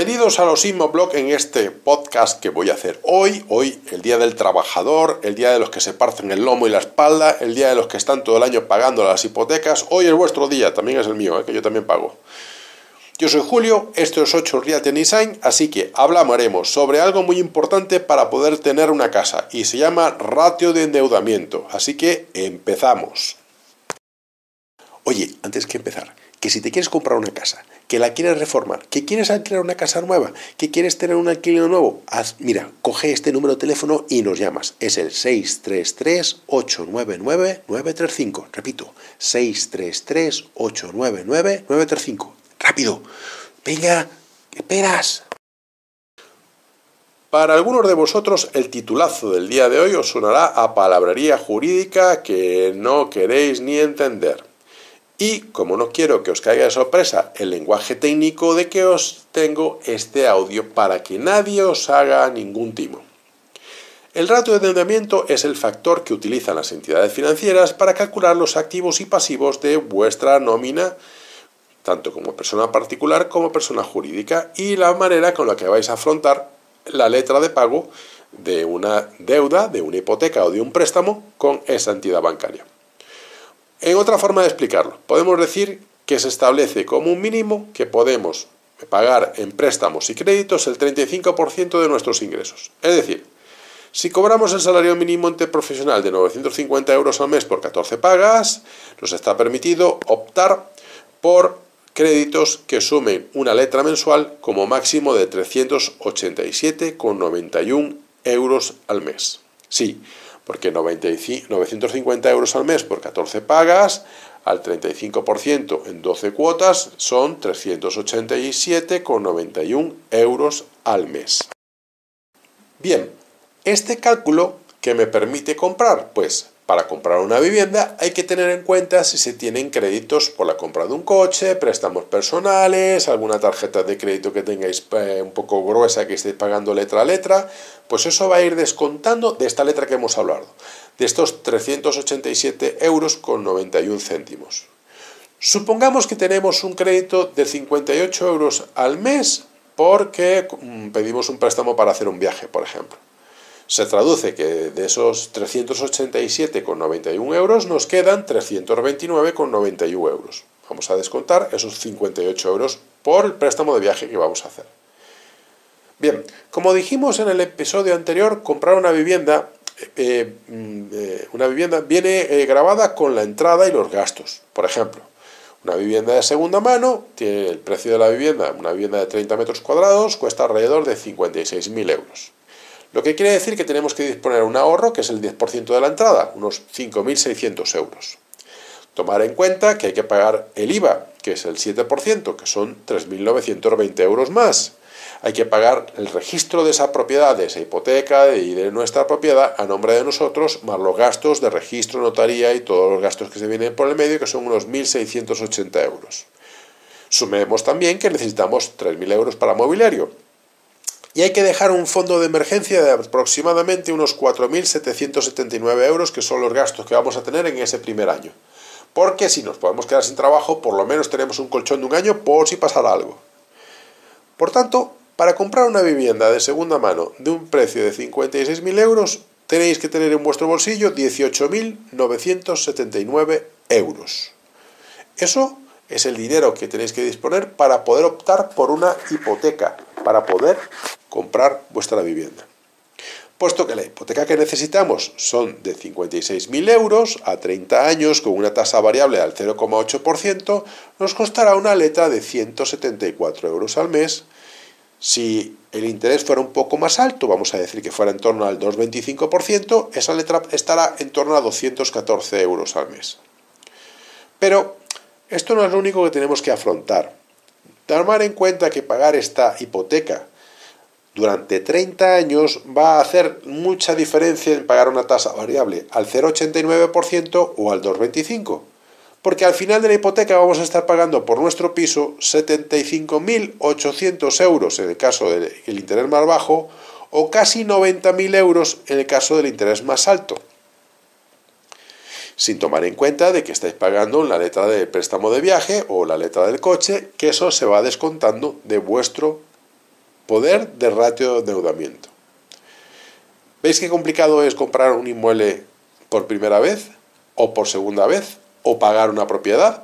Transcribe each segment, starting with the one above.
Bienvenidos a los Blog en este podcast que voy a hacer hoy, hoy el día del trabajador, el día de los que se parten el lomo y la espalda, el día de los que están todo el año pagando las hipotecas, hoy es vuestro día, también es el mío, ¿eh? que yo también pago. Yo soy Julio, esto es 8 Real Design, así que hablaremos sobre algo muy importante para poder tener una casa y se llama ratio de endeudamiento, así que empezamos. Oye, antes que empezar, que si te quieres comprar una casa, que la quieres reformar, que quieres alquilar una casa nueva, que quieres tener un alquiler nuevo, haz, mira, coge este número de teléfono y nos llamas. Es el 633-899-935. Repito, 633-899-935. Rápido. Venga, ¿qué esperas? Para algunos de vosotros el titulazo del día de hoy os sonará a palabrería jurídica que no queréis ni entender. Y como no quiero que os caiga de sorpresa el lenguaje técnico de que os tengo este audio para que nadie os haga ningún timo. El ratio de endeudamiento es el factor que utilizan las entidades financieras para calcular los activos y pasivos de vuestra nómina, tanto como persona particular como persona jurídica, y la manera con la que vais a afrontar la letra de pago de una deuda, de una hipoteca o de un préstamo con esa entidad bancaria. En otra forma de explicarlo, podemos decir que se establece como un mínimo que podemos pagar en préstamos y créditos el 35% de nuestros ingresos. Es decir, si cobramos el salario mínimo interprofesional de 950 euros al mes por 14 pagas, nos está permitido optar por créditos que sumen una letra mensual como máximo de 387,91 euros al mes. Sí, porque 950 euros al mes por 14 pagas, al 35% en 12 cuotas, son 387,91 euros al mes. Bien, este cálculo que me permite comprar, pues para comprar una vivienda hay que tener en cuenta si se tienen créditos por la compra de un coche, préstamos personales, alguna tarjeta de crédito que tengáis eh, un poco gruesa que estéis pagando letra a letra, pues eso va a ir descontando de esta letra que hemos hablado, de estos 387 euros con 91 céntimos. Supongamos que tenemos un crédito de 58 euros al mes porque mm, pedimos un préstamo para hacer un viaje, por ejemplo. Se traduce que de esos 387,91 euros nos quedan 329,91 euros. Vamos a descontar esos 58 euros por el préstamo de viaje que vamos a hacer. Bien, como dijimos en el episodio anterior, comprar una vivienda, eh, mm, eh, una vivienda viene eh, grabada con la entrada y los gastos. Por ejemplo, una vivienda de segunda mano, tiene el precio de la vivienda, una vivienda de 30 metros cuadrados, cuesta alrededor de 56.000 euros. Lo que quiere decir que tenemos que disponer un ahorro que es el 10% de la entrada, unos 5.600 euros. Tomar en cuenta que hay que pagar el IVA, que es el 7%, que son 3.920 euros más. Hay que pagar el registro de esa propiedad, de esa hipoteca y de nuestra propiedad a nombre de nosotros, más los gastos de registro, notaría y todos los gastos que se vienen por el medio, que son unos 1.680 euros. Sumemos también que necesitamos 3.000 euros para mobiliario, y hay que dejar un fondo de emergencia de aproximadamente unos 4.779 euros, que son los gastos que vamos a tener en ese primer año. Porque si nos podemos quedar sin trabajo, por lo menos tenemos un colchón de un año por si pasara algo. Por tanto, para comprar una vivienda de segunda mano de un precio de 56.000 euros, tenéis que tener en vuestro bolsillo 18.979 euros. Eso es el dinero que tenéis que disponer para poder optar por una hipoteca, para poder comprar vuestra vivienda. Puesto que la hipoteca que necesitamos son de 56.000 euros a 30 años con una tasa variable al 0,8%, nos costará una letra de 174 euros al mes. Si el interés fuera un poco más alto, vamos a decir que fuera en torno al 2,25%, esa letra estará en torno a 214 euros al mes. Pero esto no es lo único que tenemos que afrontar. Tomar en cuenta que pagar esta hipoteca durante 30 años va a hacer mucha diferencia en pagar una tasa variable al 0,89% o al 2,25%. Porque al final de la hipoteca vamos a estar pagando por nuestro piso 75.800 euros en el caso del interés más bajo o casi 90.000 euros en el caso del interés más alto. Sin tomar en cuenta de que estáis pagando la letra del préstamo de viaje o la letra del coche, que eso se va descontando de vuestro poder de ratio de endeudamiento. ¿Veis qué complicado es comprar un inmueble por primera vez o por segunda vez o pagar una propiedad?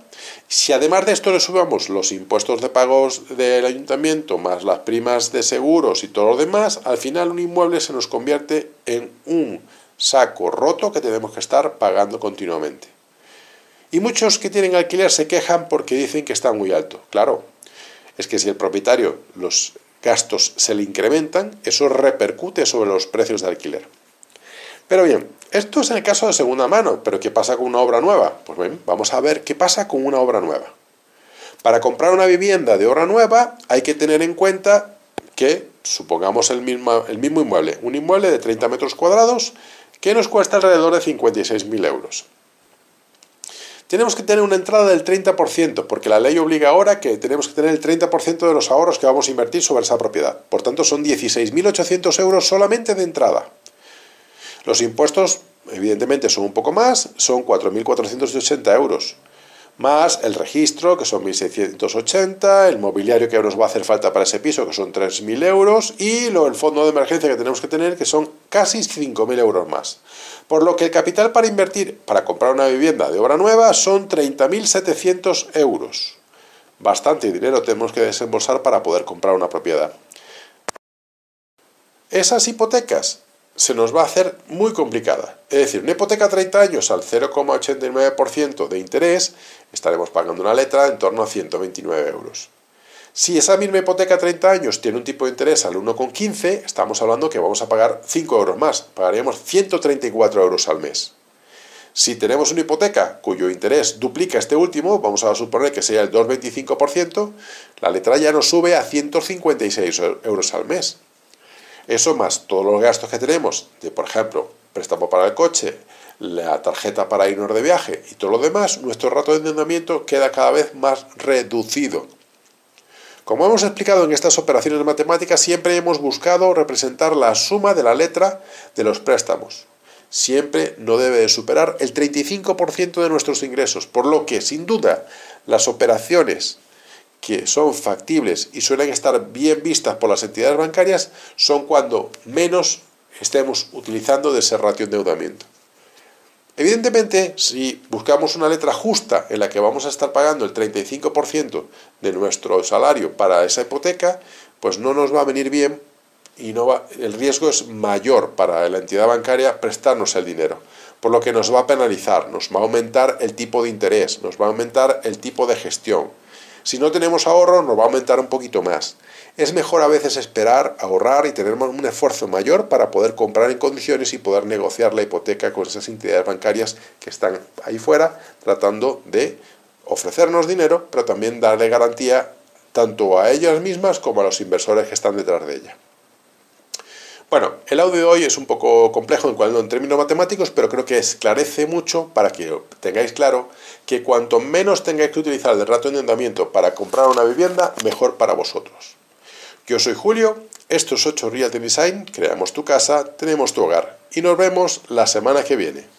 Si además de esto le subamos los impuestos de pagos del ayuntamiento más las primas de seguros y todo lo demás, al final un inmueble se nos convierte en un saco roto que tenemos que estar pagando continuamente. Y muchos que tienen alquiler se quejan porque dicen que está muy alto. Claro, es que si el propietario los gastos se le incrementan, eso repercute sobre los precios de alquiler. Pero bien, esto es en el caso de segunda mano, pero ¿qué pasa con una obra nueva? Pues bien, vamos a ver qué pasa con una obra nueva. Para comprar una vivienda de obra nueva hay que tener en cuenta que, supongamos el mismo, el mismo inmueble, un inmueble de 30 metros cuadrados que nos cuesta alrededor de 56.000 euros tenemos que tener una entrada del 30%, porque la ley obliga ahora que tenemos que tener el 30% de los ahorros que vamos a invertir sobre esa propiedad. Por tanto, son 16.800 euros solamente de entrada. Los impuestos, evidentemente, son un poco más, son 4.480 euros más el registro, que son 1.680, el mobiliario que nos va a hacer falta para ese piso, que son 3.000 euros, y lo, el fondo de emergencia que tenemos que tener, que son casi 5.000 euros más. Por lo que el capital para invertir, para comprar una vivienda de obra nueva, son 30.700 euros. Bastante dinero tenemos que desembolsar para poder comprar una propiedad. Esas hipotecas se nos va a hacer muy complicada. Es decir, una hipoteca a 30 años al 0,89% de interés, estaremos pagando una letra en torno a 129 euros. Si esa misma hipoteca a 30 años tiene un tipo de interés al 1,15, estamos hablando que vamos a pagar 5 euros más, pagaríamos 134 euros al mes. Si tenemos una hipoteca cuyo interés duplica este último, vamos a suponer que sea el 2,25%, la letra ya nos sube a 156 euros al mes. Eso más todos los gastos que tenemos, de por ejemplo, préstamo para el coche, la tarjeta para irnos de viaje y todo lo demás, nuestro rato de endeudamiento queda cada vez más reducido. Como hemos explicado en estas operaciones matemáticas, siempre hemos buscado representar la suma de la letra de los préstamos. Siempre no debe superar el 35% de nuestros ingresos, por lo que, sin duda, las operaciones que son factibles y suelen estar bien vistas por las entidades bancarias son cuando menos estemos utilizando de ese ratio de endeudamiento. Evidentemente, si buscamos una letra justa en la que vamos a estar pagando el 35% de nuestro salario para esa hipoteca, pues no nos va a venir bien y no va, el riesgo es mayor para la entidad bancaria prestarnos el dinero, por lo que nos va a penalizar, nos va a aumentar el tipo de interés, nos va a aumentar el tipo de gestión, si no tenemos ahorro, nos va a aumentar un poquito más. Es mejor a veces esperar, ahorrar y tener un esfuerzo mayor para poder comprar en condiciones y poder negociar la hipoteca con esas entidades bancarias que están ahí fuera tratando de ofrecernos dinero, pero también darle garantía tanto a ellas mismas como a los inversores que están detrás de ella. Bueno, el audio de hoy es un poco complejo en cuanto en términos matemáticos, pero creo que esclarece mucho para que tengáis claro que cuanto menos tengáis que utilizar el rato de endeudamiento para comprar una vivienda, mejor para vosotros. Yo soy Julio, esto es 8 Realty Design, creamos tu casa, tenemos tu hogar y nos vemos la semana que viene.